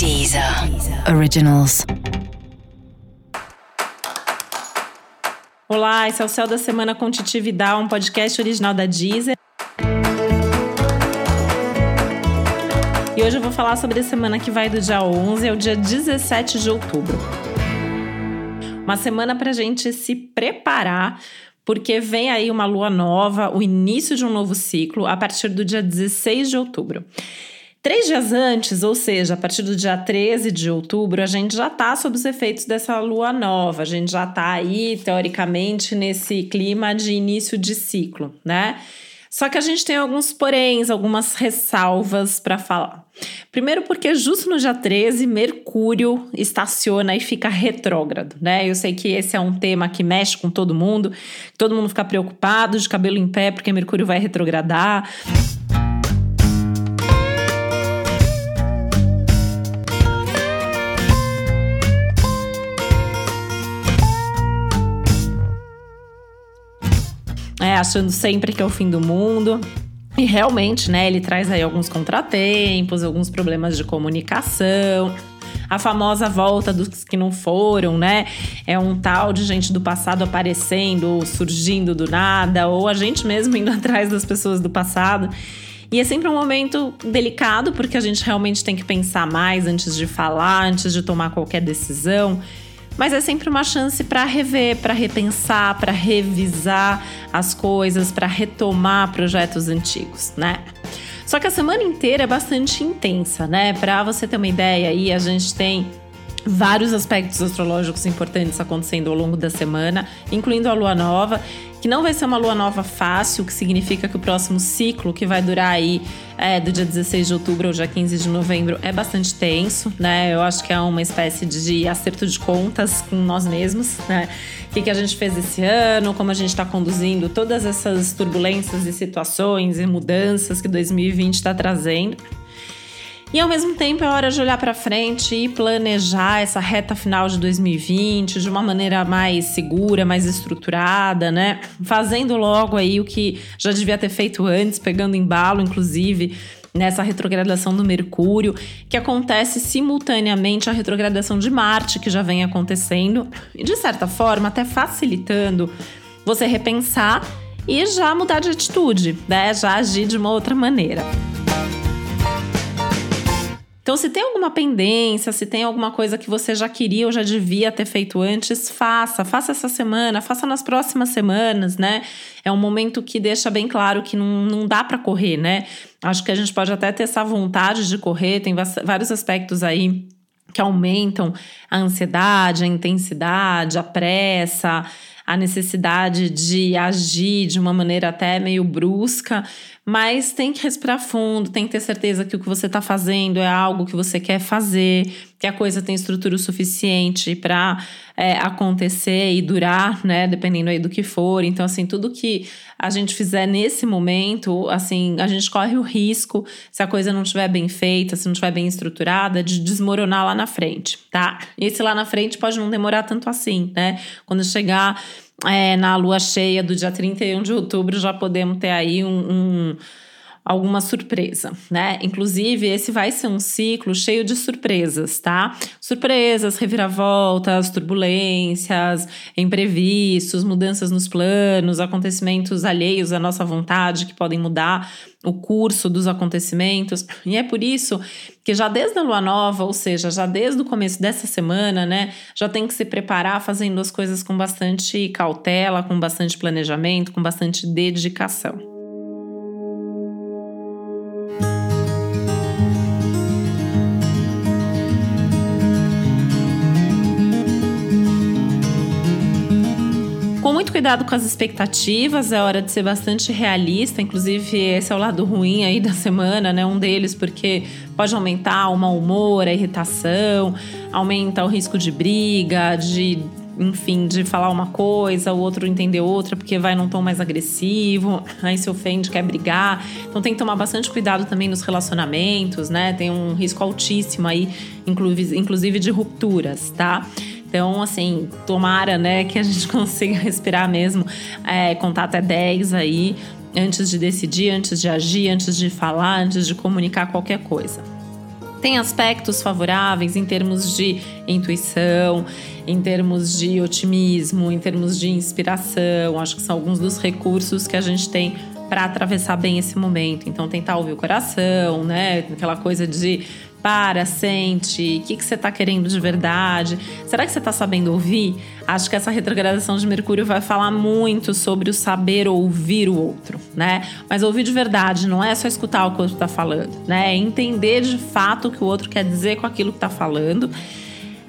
Deezer Originals. Olá, esse é o Céu da Semana com Titi Vidal, um podcast original da Deezer. E hoje eu vou falar sobre a semana que vai do dia 11 ao dia 17 de outubro. Uma semana para a gente se preparar porque vem aí uma lua nova, o início de um novo ciclo, a partir do dia 16 de outubro. Três dias antes, ou seja, a partir do dia 13 de outubro, a gente já está sob os efeitos dessa lua nova, a gente já está aí, teoricamente, nesse clima de início de ciclo, né? Só que a gente tem alguns poréns, algumas ressalvas para falar. Primeiro, porque justo no dia 13, Mercúrio estaciona e fica retrógrado, né? Eu sei que esse é um tema que mexe com todo mundo, todo mundo fica preocupado, de cabelo em pé, porque Mercúrio vai retrogradar. É, achando sempre que é o fim do mundo. E realmente, né, ele traz aí alguns contratempos, alguns problemas de comunicação. A famosa volta dos que não foram, né? É um tal de gente do passado aparecendo, surgindo do nada, ou a gente mesmo indo atrás das pessoas do passado. E é sempre um momento delicado, porque a gente realmente tem que pensar mais antes de falar, antes de tomar qualquer decisão mas é sempre uma chance para rever, para repensar, para revisar as coisas, para retomar projetos antigos, né? Só que a semana inteira é bastante intensa, né? Para você ter uma ideia aí, a gente tem vários aspectos astrológicos importantes acontecendo ao longo da semana, incluindo a lua nova que não vai ser uma lua nova fácil, que significa que o próximo ciclo, que vai durar aí é, do dia 16 de outubro ao dia 15 de novembro, é bastante tenso, né? Eu acho que é uma espécie de acerto de contas com nós mesmos, né? O que, que a gente fez esse ano, como a gente está conduzindo todas essas turbulências e situações e mudanças que 2020 está trazendo. E ao mesmo tempo é hora de olhar para frente e planejar essa reta final de 2020 de uma maneira mais segura, mais estruturada, né? Fazendo logo aí o que já devia ter feito antes, pegando embalo, inclusive, nessa retrogradação do Mercúrio, que acontece simultaneamente à retrogradação de Marte, que já vem acontecendo, e de certa forma até facilitando você repensar e já mudar de atitude, né? Já agir de uma outra maneira. Então, se tem alguma pendência, se tem alguma coisa que você já queria ou já devia ter feito antes, faça. Faça essa semana, faça nas próximas semanas, né? É um momento que deixa bem claro que não, não dá para correr, né? Acho que a gente pode até ter essa vontade de correr, tem vários aspectos aí que aumentam a ansiedade, a intensidade, a pressa, a necessidade de agir de uma maneira até meio brusca, mas tem que respirar fundo, tem que ter certeza que o que você está fazendo é algo que você quer fazer, que a coisa tem estrutura suficiente para é, acontecer e durar, né? Dependendo aí do que for. Então, assim, tudo que a gente fizer nesse momento, assim, a gente corre o risco, se a coisa não estiver bem feita, se não estiver bem estruturada, de desmoronar lá na frente, tá? E esse lá na frente pode não demorar tanto assim, né? Quando chegar é, na lua cheia do dia 31 de outubro, já podemos ter aí um, um alguma surpresa, né? Inclusive, esse vai ser um ciclo cheio de surpresas, tá? Surpresas, reviravoltas, turbulências, imprevistos, mudanças nos planos, acontecimentos alheios à nossa vontade que podem mudar o curso dos acontecimentos. E é por isso que já desde a lua nova, ou seja, já desde o começo dessa semana, né, já tem que se preparar fazendo as coisas com bastante cautela, com bastante planejamento, com bastante dedicação. Cuidado com as expectativas, é hora de ser bastante realista. Inclusive, esse é o lado ruim aí da semana, né? Um deles, porque pode aumentar o mau humor, a irritação, aumenta o risco de briga, de enfim, de falar uma coisa, o outro entender outra, porque vai num tom mais agressivo, aí se ofende, quer brigar. Então tem que tomar bastante cuidado também nos relacionamentos, né? Tem um risco altíssimo aí, inclusive de rupturas, tá? Então, assim, tomara, né, que a gente consiga respirar mesmo, é, contar até 10 aí, antes de decidir, antes de agir, antes de falar, antes de comunicar qualquer coisa. Tem aspectos favoráveis em termos de intuição, em termos de otimismo, em termos de inspiração. Acho que são alguns dos recursos que a gente tem para atravessar bem esse momento. Então, tentar ouvir o coração, né? Aquela coisa de para, sente, o que, que você está querendo de verdade? Será que você está sabendo ouvir? Acho que essa retrogradação de Mercúrio vai falar muito sobre o saber ouvir o outro, né? Mas ouvir de verdade, não é só escutar o que o outro está falando, né? É entender de fato o que o outro quer dizer com aquilo que está falando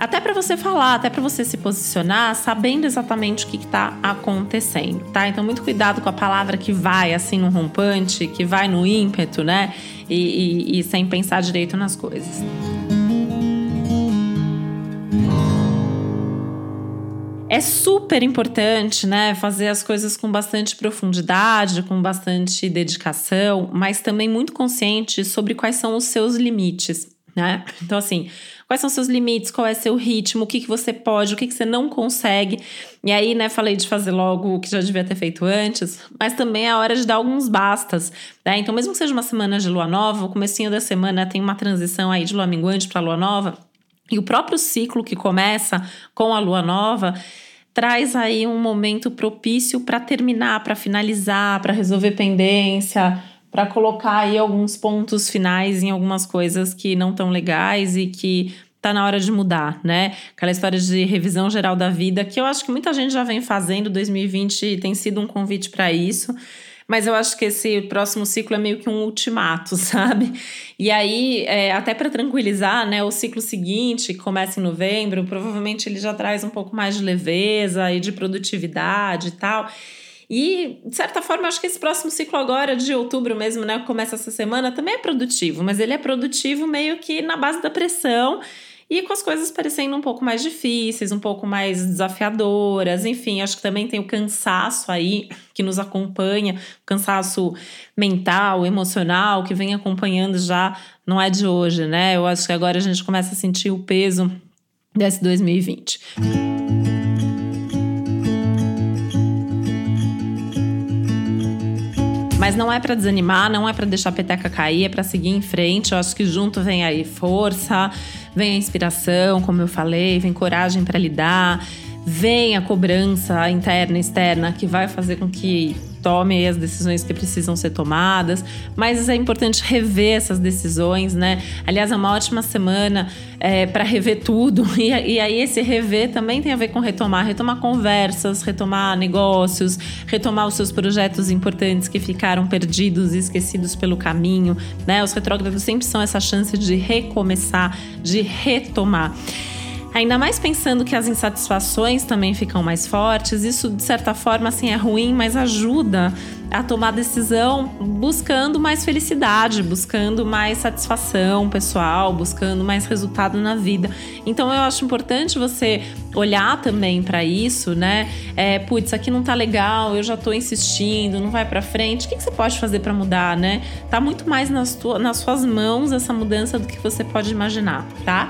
até para você falar, até para você se posicionar, sabendo exatamente o que está acontecendo, tá? Então, muito cuidado com a palavra que vai assim no rompante, que vai no ímpeto, né? E, e, e sem pensar direito nas coisas. É super importante, né, fazer as coisas com bastante profundidade, com bastante dedicação, mas também muito consciente sobre quais são os seus limites, né? Então, assim, Quais são seus limites? Qual é seu ritmo? O que, que você pode? O que, que você não consegue? E aí, né, falei de fazer logo o que já devia ter feito antes, mas também é a hora de dar alguns bastas, né? Então, mesmo que seja uma semana de lua nova, o comecinho da semana tem uma transição aí de lua minguante para lua nova, e o próprio ciclo que começa com a lua nova traz aí um momento propício para terminar, para finalizar, para resolver pendência, para colocar aí alguns pontos finais em algumas coisas que não tão legais e que tá na hora de mudar, né? Aquela história de revisão geral da vida, que eu acho que muita gente já vem fazendo, 2020 tem sido um convite para isso. Mas eu acho que esse próximo ciclo é meio que um ultimato, sabe? E aí, é, até para tranquilizar, né? O ciclo seguinte, que começa em novembro, provavelmente ele já traz um pouco mais de leveza e de produtividade e tal. E, de certa forma, acho que esse próximo ciclo agora, de outubro mesmo, né, começa essa semana, também é produtivo, mas ele é produtivo meio que na base da pressão e com as coisas parecendo um pouco mais difíceis, um pouco mais desafiadoras, enfim, acho que também tem o cansaço aí que nos acompanha, o cansaço mental, emocional, que vem acompanhando já, não é de hoje, né? Eu acho que agora a gente começa a sentir o peso desse 2020. Mas não é para desanimar, não é para deixar a peteca cair, é para seguir em frente. Eu acho que junto vem aí força, vem a inspiração, como eu falei, vem coragem para lidar, vem a cobrança interna e externa que vai fazer com que tome as decisões que precisam ser tomadas, mas é importante rever essas decisões, né? Aliás, é uma ótima semana é, para rever tudo, e, e, aí esse rever também tem a ver com retomar, retomar conversas, retomar negócios, retomar os seus projetos importantes que ficaram perdidos e esquecidos pelo caminho, né? Os retrógrados sempre são essa chance de recomeçar, de retomar. Ainda mais pensando que as insatisfações também ficam mais fortes, isso de certa forma assim é ruim, mas ajuda a tomar decisão buscando mais felicidade, buscando mais satisfação pessoal, buscando mais resultado na vida. Então eu acho importante você olhar também para isso, né? É, putz, aqui não tá legal, eu já tô insistindo, não vai para frente. O que, que, você pode fazer para mudar, né? Tá muito mais nas, tua, nas suas mãos essa mudança do que você pode imaginar, tá?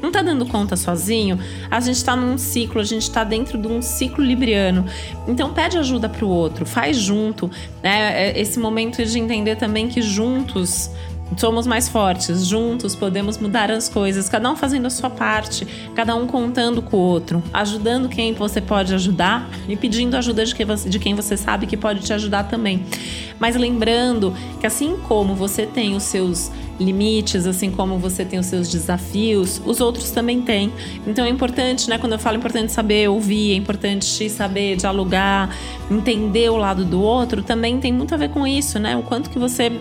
Não tá dando conta sozinho, a gente está num ciclo, a gente está dentro de um ciclo libriano. Então pede ajuda para o outro, faz junto, né? É, esse momento de entender também que juntos somos mais fortes, juntos podemos mudar as coisas, cada um fazendo a sua parte, cada um contando com o outro, ajudando quem você pode ajudar e pedindo ajuda de quem você, de quem você sabe que pode te ajudar também. Mas lembrando que assim como você tem os seus limites, assim como você tem os seus desafios, os outros também têm. Então é importante, né? Quando eu falo é importante saber ouvir, é importante saber dialogar, entender o lado do outro, também tem muito a ver com isso, né? O quanto que você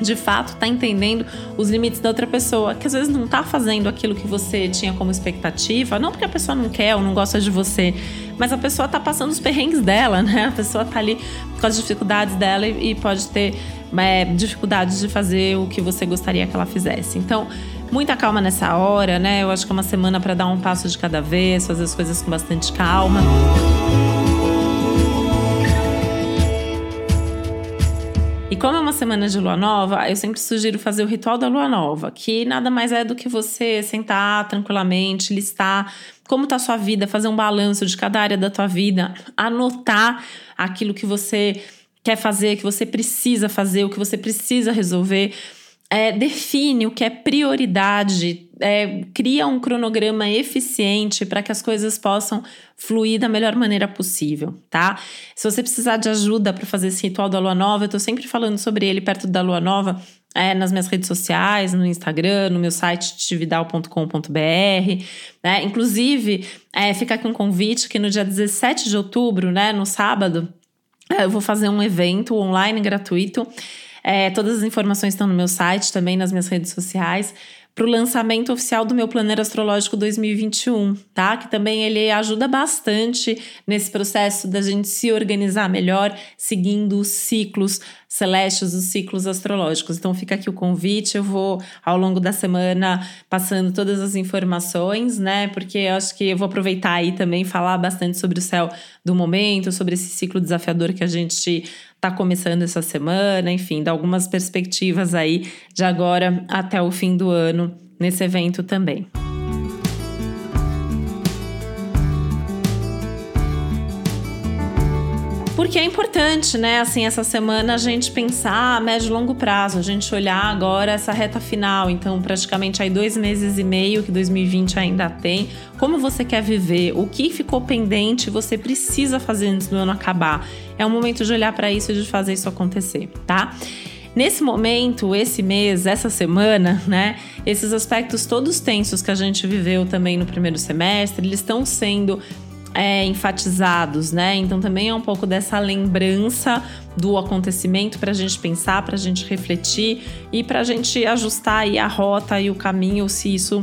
de fato está entendendo os limites da outra pessoa, que às vezes não está fazendo aquilo que você tinha como expectativa, não porque a pessoa não quer ou não gosta de você, mas a pessoa está passando os perrengues dela, né? A pessoa está ali com as dificuldades dela e, e pode ter é, dificuldades de fazer o que você gostaria que ela fizesse. Então, muita calma nessa hora, né? Eu acho que é uma semana para dar um passo de cada vez, fazer as coisas com bastante calma. E como é uma semana de lua nova, eu sempre sugiro fazer o ritual da lua nova, que nada mais é do que você sentar tranquilamente, listar como tá a sua vida, fazer um balanço de cada área da tua vida, anotar aquilo que você quer fazer, que você precisa fazer, o que você precisa resolver. é, define o que é prioridade, é, cria um cronograma eficiente para que as coisas possam fluir da melhor maneira possível, tá? Se você precisar de ajuda para fazer esse ritual da lua nova, eu tô sempre falando sobre ele perto da lua nova. É, nas minhas redes sociais, no Instagram, no meu site tividal.com.br. Né? Inclusive, é, fica aqui um convite que no dia 17 de outubro, né, no sábado, é, eu vou fazer um evento online gratuito é, todas as informações estão no meu site, também nas minhas redes sociais para o lançamento oficial do meu Planeiro Astrológico 2021, tá? Que também ele ajuda bastante nesse processo da gente se organizar melhor, seguindo os ciclos celestes, os ciclos astrológicos. Então fica aqui o convite, eu vou ao longo da semana passando todas as informações, né? Porque eu acho que eu vou aproveitar aí também falar bastante sobre o céu do momento, sobre esse ciclo desafiador que a gente está começando essa semana, enfim, dar algumas perspectivas aí de agora até o fim do ano nesse evento também. Porque é importante, né, assim, essa semana a gente pensar a médio e longo prazo, a gente olhar agora essa reta final, então praticamente aí dois meses e meio que 2020 ainda tem, como você quer viver, o que ficou pendente você precisa fazer antes do ano acabar. É o momento de olhar para isso e de fazer isso acontecer, tá? Nesse momento, esse mês, essa semana, né, esses aspectos todos tensos que a gente viveu também no primeiro semestre, eles estão sendo é, enfatizados, né? Então também é um pouco dessa lembrança do acontecimento para a gente pensar, para a gente refletir e para a gente ajustar aí a rota e o caminho se isso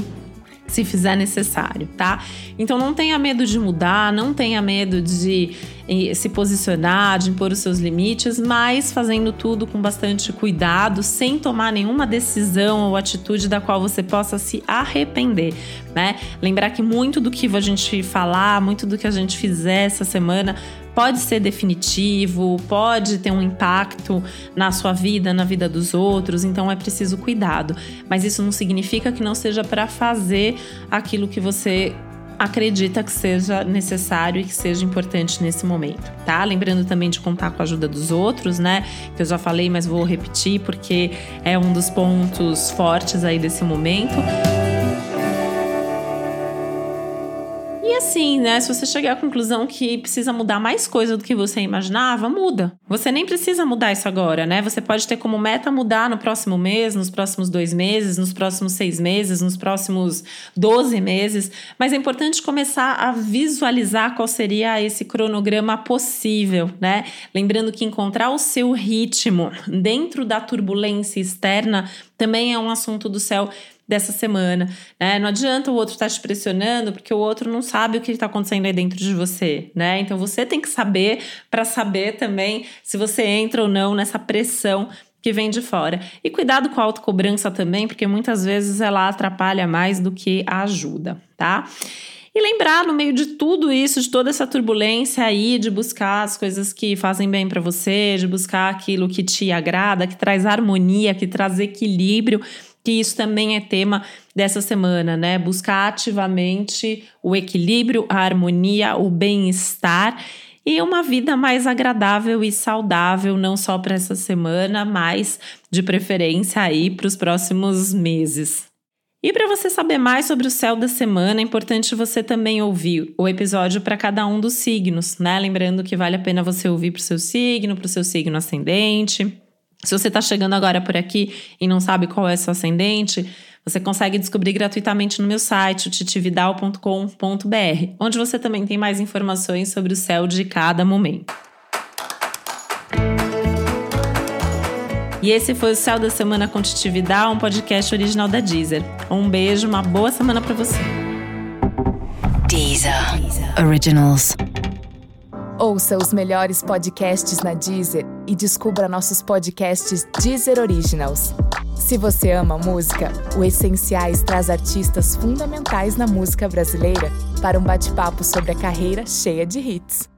se fizer necessário, tá? Então não tenha medo de mudar, não tenha medo de eh, se posicionar, de impor os seus limites, mas fazendo tudo com bastante cuidado, sem tomar nenhuma decisão ou atitude da qual você possa se arrepender, né? Lembrar que muito do que a gente falar, muito do que a gente fizer essa semana pode ser definitivo, pode ter um impacto na sua vida, na vida dos outros, então é preciso cuidado. Mas isso não significa que não seja para fazer aquilo que você acredita que seja necessário e que seja importante nesse momento, tá? Lembrando também de contar com a ajuda dos outros, né? Que eu já falei, mas vou repetir porque é um dos pontos fortes aí desse momento. Assim, né? Se você chegar à conclusão que precisa mudar mais coisa do que você imaginava, muda. Você nem precisa mudar isso agora, né? Você pode ter como meta mudar no próximo mês, nos próximos dois meses, nos próximos seis meses, nos próximos doze meses. Mas é importante começar a visualizar qual seria esse cronograma possível, né? Lembrando que encontrar o seu ritmo dentro da turbulência externa também é um assunto do céu dessa semana. Né? Não adianta o outro estar tá te pressionando, porque o outro não sabe o que está acontecendo aí dentro de você. Né? Então você tem que saber para saber também se você entra ou não nessa pressão que vem de fora. E cuidado com a autocobrança também, porque muitas vezes ela atrapalha mais do que ajuda, tá? E lembrar, no meio de tudo isso, de toda essa turbulência aí, de buscar as coisas que fazem bem para você, de buscar aquilo que te agrada, que traz harmonia, que traz equilíbrio que isso também é tema dessa semana, né? Buscar ativamente o equilíbrio, a harmonia, o bem-estar e uma vida mais agradável e saudável, não só para essa semana, mas de preferência aí para os próximos meses. E para você saber mais sobre o céu da semana, é importante você também ouvir o episódio para cada um dos signos, né? Lembrando que vale a pena você ouvir para o seu signo, para o seu signo ascendente, se você está chegando agora por aqui e não sabe qual é seu ascendente, você consegue descobrir gratuitamente no meu site, titividal.com.br, onde você também tem mais informações sobre o céu de cada momento. E esse foi o Céu da Semana com Titividal, um podcast original da Deezer. Um beijo, uma boa semana para você. Deezer. Originals. Ouça os melhores podcasts na Deezer e descubra nossos podcasts Deezer Originals. Se você ama música, o Essenciais traz artistas fundamentais na música brasileira para um bate-papo sobre a carreira cheia de hits.